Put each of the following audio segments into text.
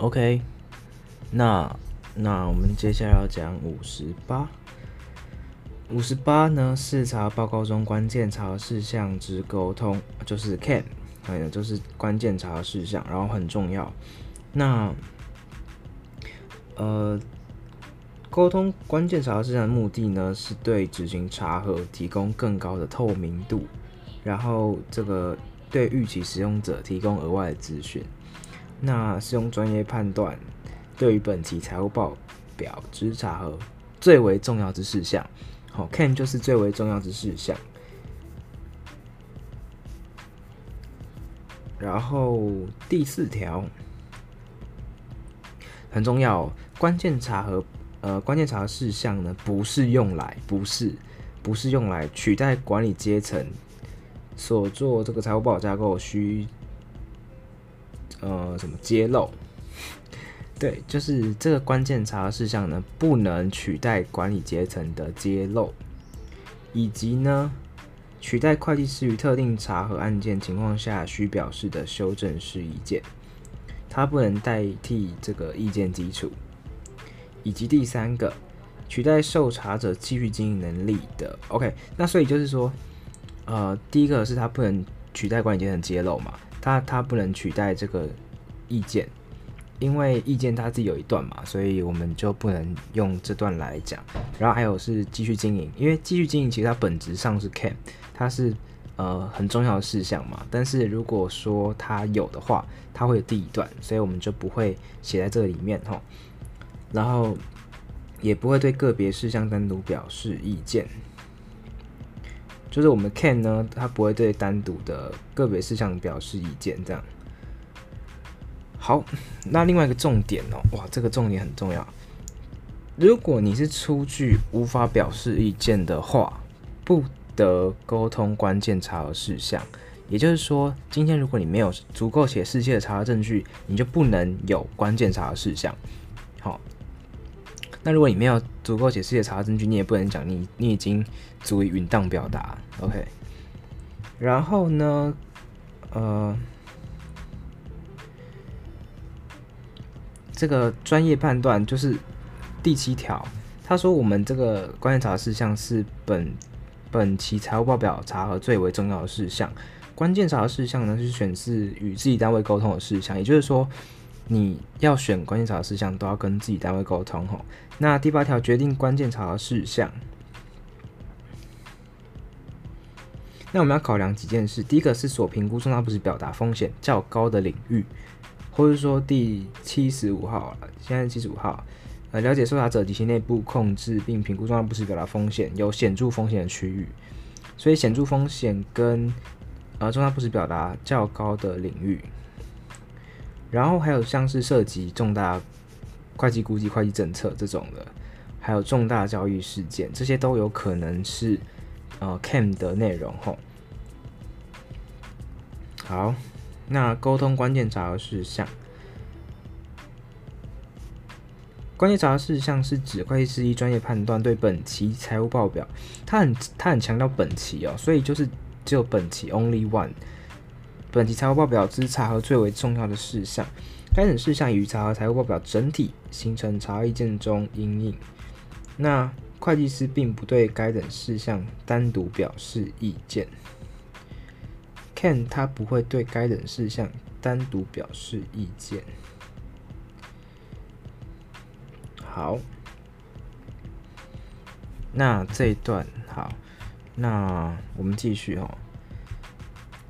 OK，那那我们接下来要讲五十八。五十八呢，视察报告中关键查事项之沟通，就是 CAN，哎呀就是关键查事项，然后很重要。那呃，沟通关键查事项的目的呢，是对执行查核提供更高的透明度，然后这个对预期使用者提供额外的资讯。那是用专业判断，对于本期财务报表之查核最为重要之事项。好，CAN 就是最为重要之事项。然后第四条很重要哦，关键查核呃，关键查核事项呢，不是用来，不是，不是用来取代管理阶层所做这个财务报表架构需呃什么揭露。对，就是这个关键查核事项呢，不能取代管理阶层的揭露，以及呢，取代会计师于特定查核案件情况下需表示的修正式意见，它不能代替这个意见基础，以及第三个，取代受查者继续经营能力的。OK，那所以就是说，呃，第一个是它不能取代管理阶层揭露嘛，它它不能取代这个意见。因为意见他自己有一段嘛，所以我们就不能用这段来讲。然后还有是继续经营，因为继续经营其实它本质上是 CAN，它是呃很重要的事项嘛。但是如果说它有的话，它会有第一段，所以我们就不会写在这里面吼。然后也不会对个别事项单独表示意见，就是我们 CAN 呢，它不会对单独的个别事项表示意见这样。好，那另外一个重点哦，哇，这个重点很重要。如果你是出具无法表示意见的话，不得沟通关键查核事项。也就是说，今天如果你没有足够且适切的查核证据，你就不能有关键查核事项。好，那如果你没有足够解释的查证据，你也不能讲你你已经足以允当表达。OK，然后呢，呃。这个专业判断就是第七条，他说我们这个关键查核事项是本本期财务报表查核最为重要的事项。关键查核事项呢是选自与自己单位沟通的事项，也就是说你要选关键查的事项都要跟自己单位沟通吼。那第八条决定关键查的事项，那我们要考量几件事，第一个是所评估重大不实表达风险较高的领域。或者说第七十五号了，现在七十五号，呃，了解受查者及其内部控制并评估重大不实表达风险有显著风险的区域，所以显著风险跟呃重大不实表达较高的领域，然后还有像是涉及重大会计估计、会计政策这种的，还有重大交易事件，这些都有可能是呃 CAN 的内容吼。好。那沟通关键查核事项，关键查核事项是指会计师依专业判断对本期财务报表，他很他很强调本期哦，所以就是只有本期 only one，本期财务报表之查核最为重要的事项，该等事项与查核财务报表整体形成查核意见中因应，那会计师并不对该等事项单独表示意见。CAN 他不会对该等事项单独表示意见。好，那这一段好，那我们继续哦。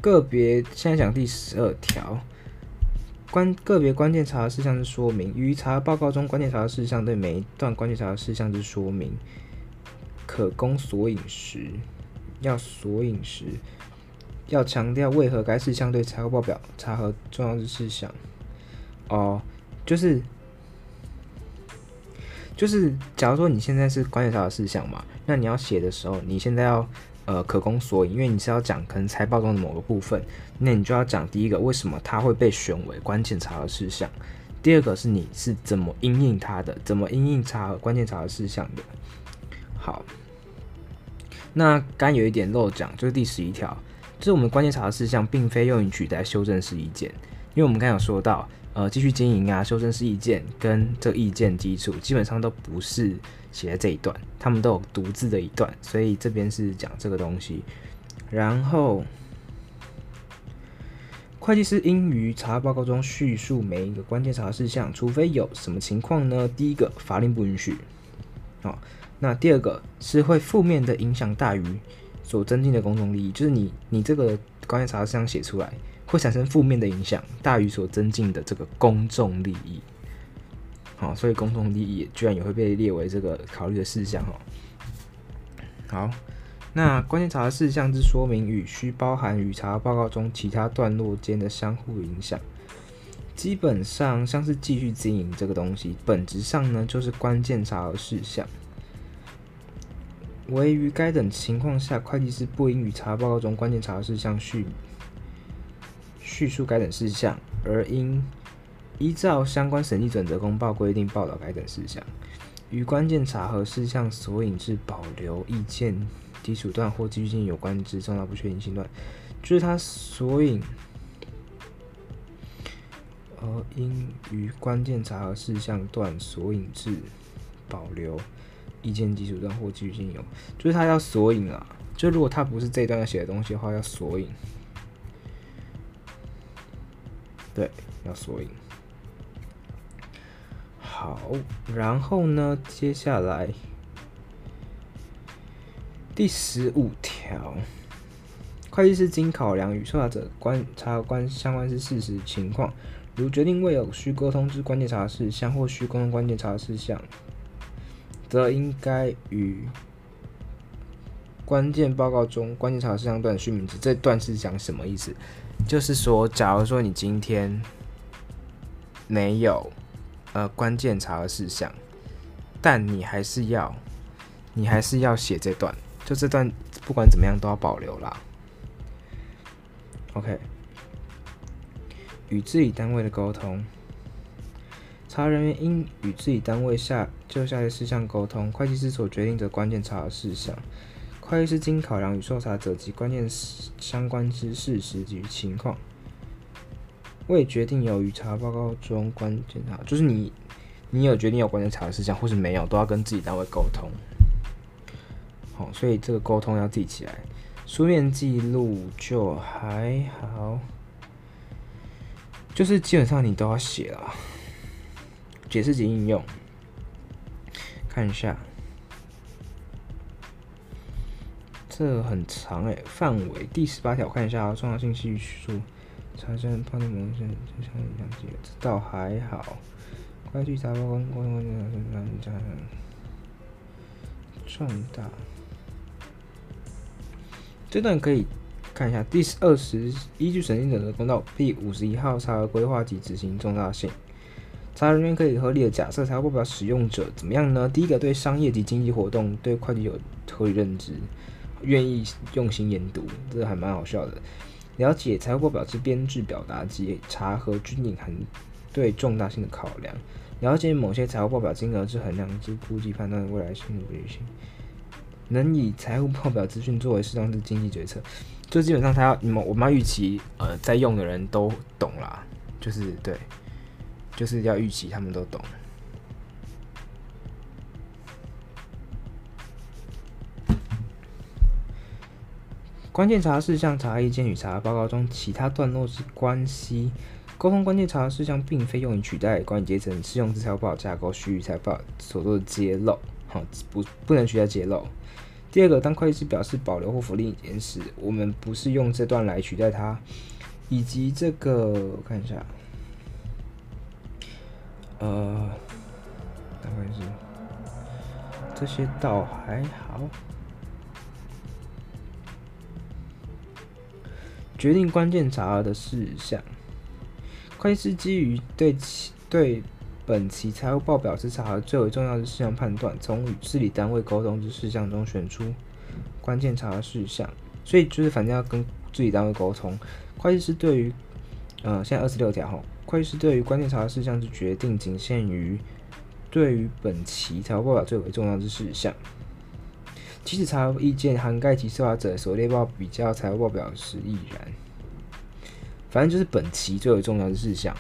个别现在讲第十二条，关个别关键查核事项之说明，于查核报告中关键查核事项对每一段关键查核事项之说明，可供索引时，要索引时。要强调为何该事项对财务报表查核重要的事项哦，就是就是，假如说你现在是关键查核事项嘛，那你要写的时候，你现在要呃可供索引，因为你是要讲可能财报中的某个部分，那你就要讲第一个为什么它会被选为关键查核事项，第二个是你是怎么因应它的，怎么因应查核关键查核事项的。好，那刚有一点漏讲，就是第十一条。就是我们关键查核事项，并非用于取代修正式意见，因为我们刚刚有说到，呃，继续经营啊，修正式意见跟这意见基础基本上都不是写在这一段，他们都有独自的一段，所以这边是讲这个东西。然后，会计师应于查报告中叙述每一个关键查事项，除非有什么情况呢？第一个，法令不允许。好，那第二个是会负面的影响大于所增进的公众利益，就是你你这个关键查事项写出来会产生负面的影响大于所增进的这个公众利益。好，所以公众利益居然也会被列为这个考虑的事项哦。好，那关键查核事项之说明与需包含与查核报告中其他段落间的相互影响。基本上像是继续经营这个东西，本质上呢就是关键查核事项。唯于该等情况下，会计师不应与查核报告中关键查核事项叙叙述该等事项，而应依照相关审计准则公报规定报道该等事项。与关键查核事项索引至保留意见基础段或继续性有关之重大不确定性段，就是他索引。而应于关键查核事项段索引至保留意见基础段或继续进有，就是他要索引啊。就如果他不是这一段要写的东西的话，要索引。对，要索引。好，然后呢，接下来第十五条，会计师经考量与受查者观察关相关之事实情况。如决定未有需沟通之关键查事项或需沟通关键查事项，则应该与关键报告中关键查事项段叙明之。这段是讲什么意思？就是说，假如说你今天没有呃关键查核事项，但你还是要你还是要写这段，就这段不管怎么样都要保留啦。OK。与自己单位的沟通，查人员应与自己单位下就下列事项沟通：会计师所决定的关键查核事项，会计师经考量与受查者及关键相关之事实及情况，未决定有于查报告中关键查，就是你你有决定有关键查的事项，或是没有，都要跟自己单位沟通。好，所以这个沟通要记起来，书面记录就还好。就是基本上你都要写了，解释及应用，看一下，这很长哎，范围第十八条看一下，重要信息数，查证判断模式，这项两节，这倒还好，会计查报关关键查核事项加上重大，这段可以。看一下第二十，依据审计准则公告第五十一号查核规划及执行重大性，查人员可以合理的假设财务报表使用者怎么样呢？第一个对商业及经济活动对会计有合理认知，愿意用心研读，这个还蛮好笑的。了解财务报表之编制表达及查核均隐含对重大性的考量，了解某些财务报表金额之衡量之估计判断未来性的不利性，能以财务报表资讯作为适当之经济决策。就基本上，他要你们我们要预期，呃，在用的人都懂啦，就是对，就是要预期他们都懂。关键查事项、查意见与查报告中其他段落之关系，沟通关键查事项并非用于取代管理阶层适用之财务报表架构须于财报所做的揭露，好，不不能取代揭露。第二个，当会计师表示保留或否定意见时，我们不是用这段来取代它，以及这个我看一下，呃，大概是这些倒还好。决定关键查核的事项，会计师基于对其对。本期财务报表之查核最为重要的事项判断，从与治理单位沟通之事项中选出关键查核事项。所以就是反正要跟治理单位沟通。会计师对于，呃，现在二十六条哈，会计师对于关键查核事项之决定仅限于对于本期财务报表最为重要之事项。即使查核意见涵盖其受查者所列报比较财务报表时亦然。反正就是本期最为重要的事项。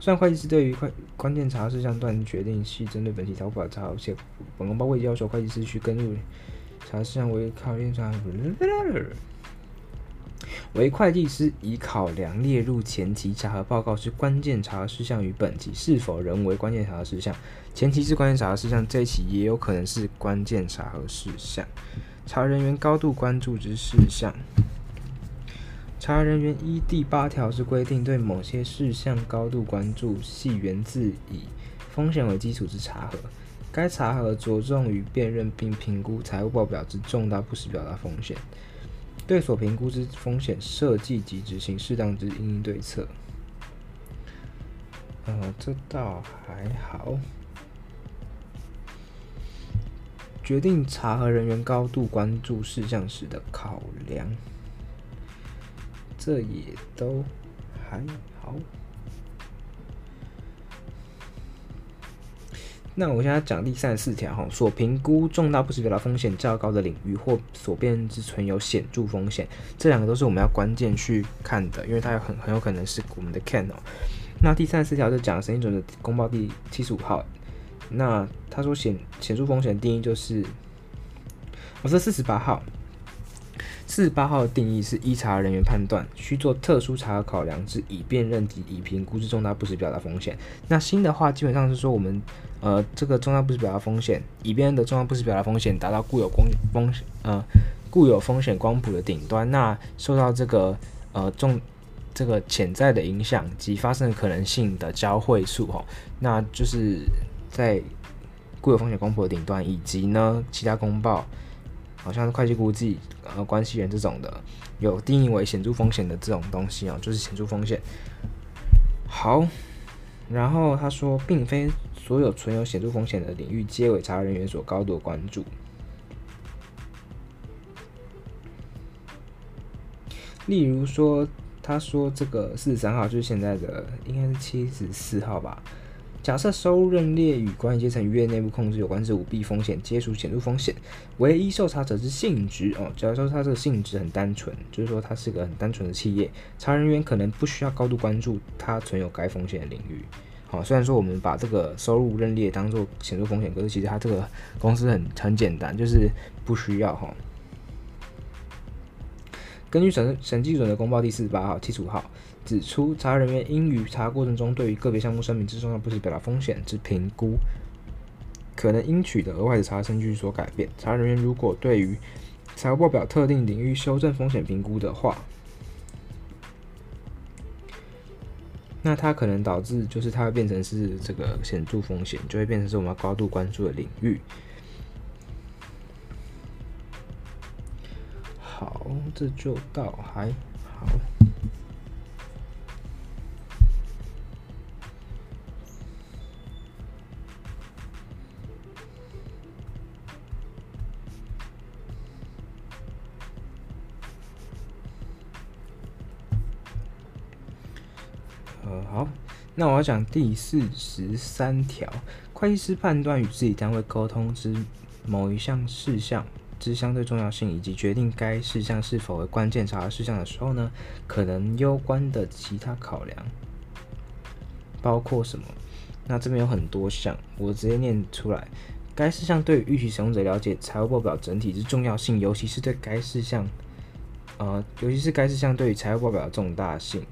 虽然会计师对于关关键查核事项段决定系针对本期财务报表查核，且本公报未要求会计师去根据查事项为考虑查。为会计师已考量列入前期查核报告之关键查核事项与本期是否仍为关键查核事项，前期是关键查核事项，这一期也有可能是关键查核事项。查人员高度关注之事项，查人员依第八条之规定，对某些事项高度关注，系源自以风险为基础之查核。该查核着重于辨认并评估财务报表之重大不实表达风险。对所评估之风险设计及执行适当之应对策。呃，这倒还好。决定查核人员高度关注事项时的考量，这也都还好。那我现在讲第三十四条哈，所评估重大不实表达风险较高的领域或所辨认之存有显著风险，这两个都是我们要关键去看的，因为它有很很有可能是我们的 can 哦。那第三十四条就讲审计准则公报第七十五号，那他说显显著风险定义就是，我说四十八号。四十八号的定义是依查人员判断，需做特殊查核考量之以辨认及以评估之重大不实表达风险。那新的话基本上是说我们呃这个重大不实表达风险，以辨认的重大不实表达风险达到固有光风险呃固有风险光谱的顶端，那受到这个呃重这个潜在的影响及发生的可能性的交汇数哈，那就是在固有风险光谱的顶端，以及呢其他公报。好像是会计估计呃关系人这种的，有定义为显著风险的这种东西啊，就是显著风险。好，然后他说，并非所有存有显著风险的领域皆为查人员所高度关注。例如说，他说这个四十三号就是现在的，应该是七十四号吧。假设收入认列与管理阶层逾越内部控制有关之舞弊风险，皆属显著风险。唯一受查者之性质哦，假如说他这个性质很单纯，就是说他是个很单纯的企业，查人员可能不需要高度关注他存有该风险的领域。好，虽然说我们把这个收入认列当做显著风险，可是其实他这个公司很很简单，就是不需要哈。根据审审计准则公报第四十八号、七十五号。指出，查人员应于查过程中对于个别项目声明之重大不实表达风险之评估，可能应取得额外的查核证据所改变。查人员如果对于财务报表特定领域修正风险评估的话，那它可能导致就是它会变成是这个显著风险，就会变成是我们高度关注的领域。好，这就倒还好。那我要讲第四十三条，会计师判断与自己单位沟通之某一项事项之相对重要性，以及决定该事项是否为关键查核事项的时候呢，可能攸关的其他考量包括什么？那这边有很多项，我直接念出来。该事项对于预期使用者了解财务报表整体之重要性，尤其是对该事项，呃，尤其是该事项对于财务报表的重大性。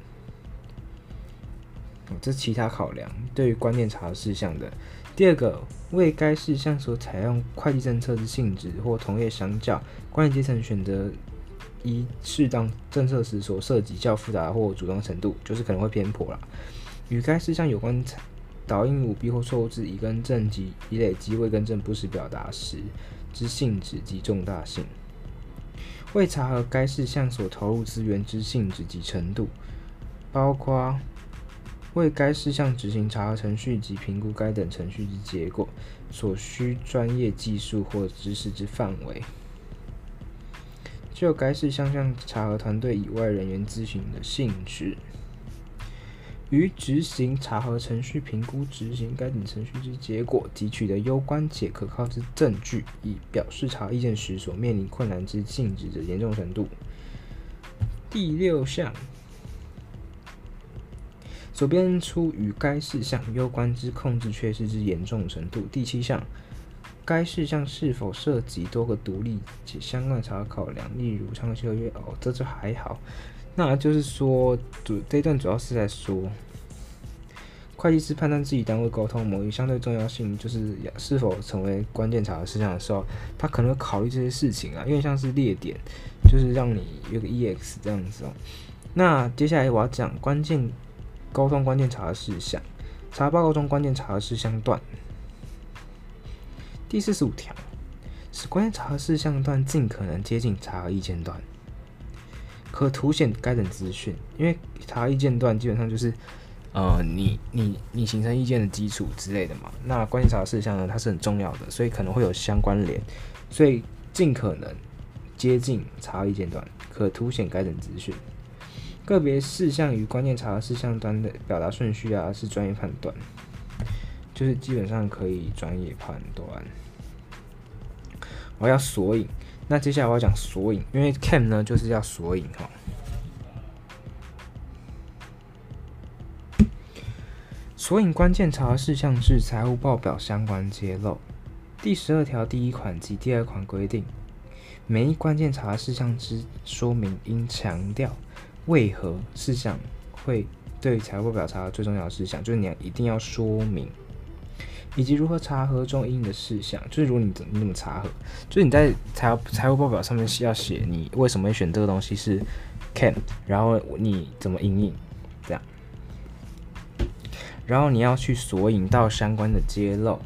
这是其他考量，对于关键查核事项的。第二个，为该事项所采用会计政策之性质或同业相较，管理阶层选择一适当政策时所涉及较复杂或主动程度，就是可能会偏颇啦。与该事项有关导引舞弊或错误之已更正及已累积未更正不实表达时之性质及重大性，为查核该事项所投入资源之性质及程度，包括。为该事项执行查核程序及评估该等程序之结果所需专业技术或知识之范围，就该事项向查核团队以外人员咨询的性质，于执行查核程序评估执行该等程序之结果提取的攸关且可靠之证据，以表示查意见时所面临困难之性质的严重程度。第六项，所编出与该事项攸关之控制缺失之严重程度。第七项，该事项是否涉及多个独立且相关查考量，例如长期合约。哦，这就还好。那就是说，主这一段主要是在说，会计师判断自己单位沟通某一相对重要性，就是是否成为关键查核事项的时候，他可能会考虑这些事情啊，因为像是列点，就是让你有个 EX 这样子哦。那接下来我要讲关键沟通关键查核事项，查报告中关键查核事项段，第四十五条，使关键查核事项段尽可能接近查核意见段。可凸显该等资讯，因为查核意见段基本上就是，呃，你你你形成意见的基础之类的嘛。那关键查核事项呢，它是很重要的，所以可能会有相关联，所以尽可能接近查核意见段，可凸显该等资讯。个别事项与关键查核事项端的表达顺序啊，是专业判断，就是基本上可以专业判断。我要索引。那接下来我要讲索引，因为 CAM 呢就是要索引哈。索引关键查核事项是财务报表相关揭露。第十二条第一款及第二款规定，每一关键查核事项之说明应强调为何事项会对财务报表查最重要的事项，就是你要一定要说明。以及如何查核中应的事项，就是如果你怎你怎么查核，就是你在财财务报表上面是要写你为什么会选这个东西是 can，然后你怎么应用这样，然后你要去索引到相关的揭露，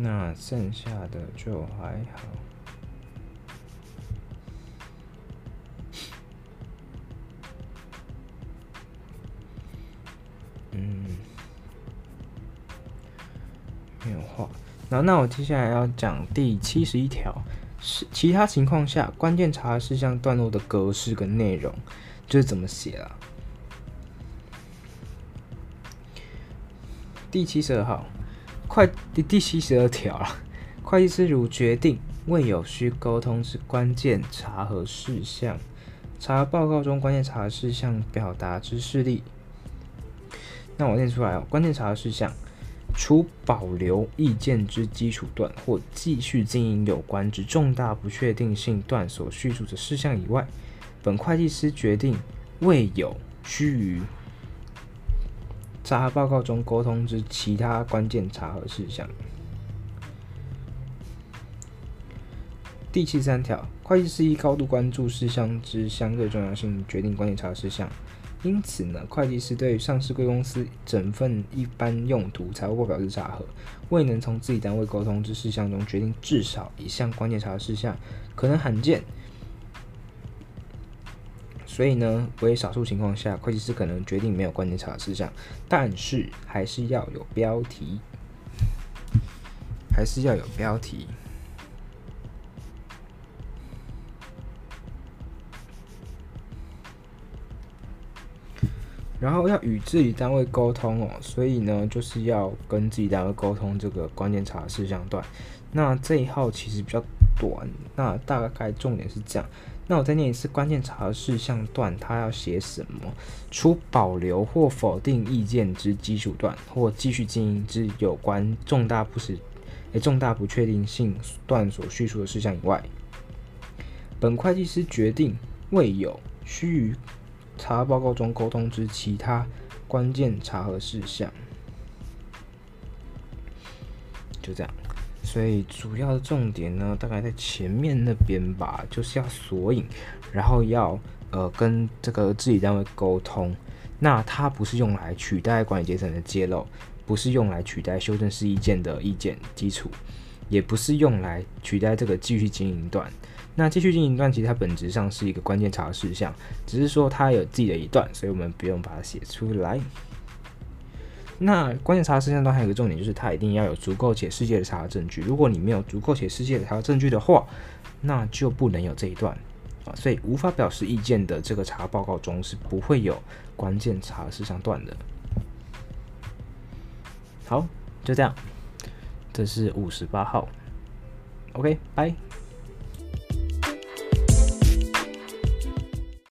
那剩下的就还好。嗯，没有画。然后，那我接下来要讲第七十一条，是其他情况下关键查事项段落的格式跟内容，就是怎么写啊？第七十二号，快第第七十二条了。会计师如决定未有需沟通之关键查核事项，查核报告中关键查核事项表达之事例。那我念出来哦，关键查核事项，除保留意见之基础段或继续经营有关之重大不确定性段所叙述的事项以外，本会计师决定未有须于查核报告中沟通之其他关键查核事项。第七十三条，会计师依高度关注事项之相对重要性，决定关键查核事项。因此呢，会计师对上市贵公司整份一般用途财务报表之查核，未能从自己单位沟通之事项中决定至少一项关键查核事项，可能罕见。所以呢，为少数情况下，会计师可能决定没有关键查事项，但是还是要有标题，还是要有标题。然后要与自己单位沟通哦，所以呢，就是要跟自己单位沟通这个关键查事项段。那这一号其实比较短，那大概重点是这样。那我再念一次关键查核事项段，它要写什么？除保留或否定意见之基础段，或继续经营之有关重大不实、诶重大不确定性段所叙述的事项以外，本会计师决定未有须于查核报告中沟通之其他关键查核事项，就这样。所以主要的重点呢，大概在前面那边吧，就是要索引，然后要呃跟这个自己单位沟通。那它不是用来取代管理阶层的揭露，不是用来取代修正式意见的意见基础，也不是用来取代这个继续经营段。那继续经营段其实它本质上是一个关键查事项，只是说它有自己的一段，所以我们不用把它写出来。那关键查事项段还有个重点，就是它一定要有足够且世界的查证据。如果你没有足够且世界的查证据的话，那就不能有这一段啊。所以无法表示意见的这个查报告中是不会有关键查事项段的。好，就这样，这是五十八号。OK，拜。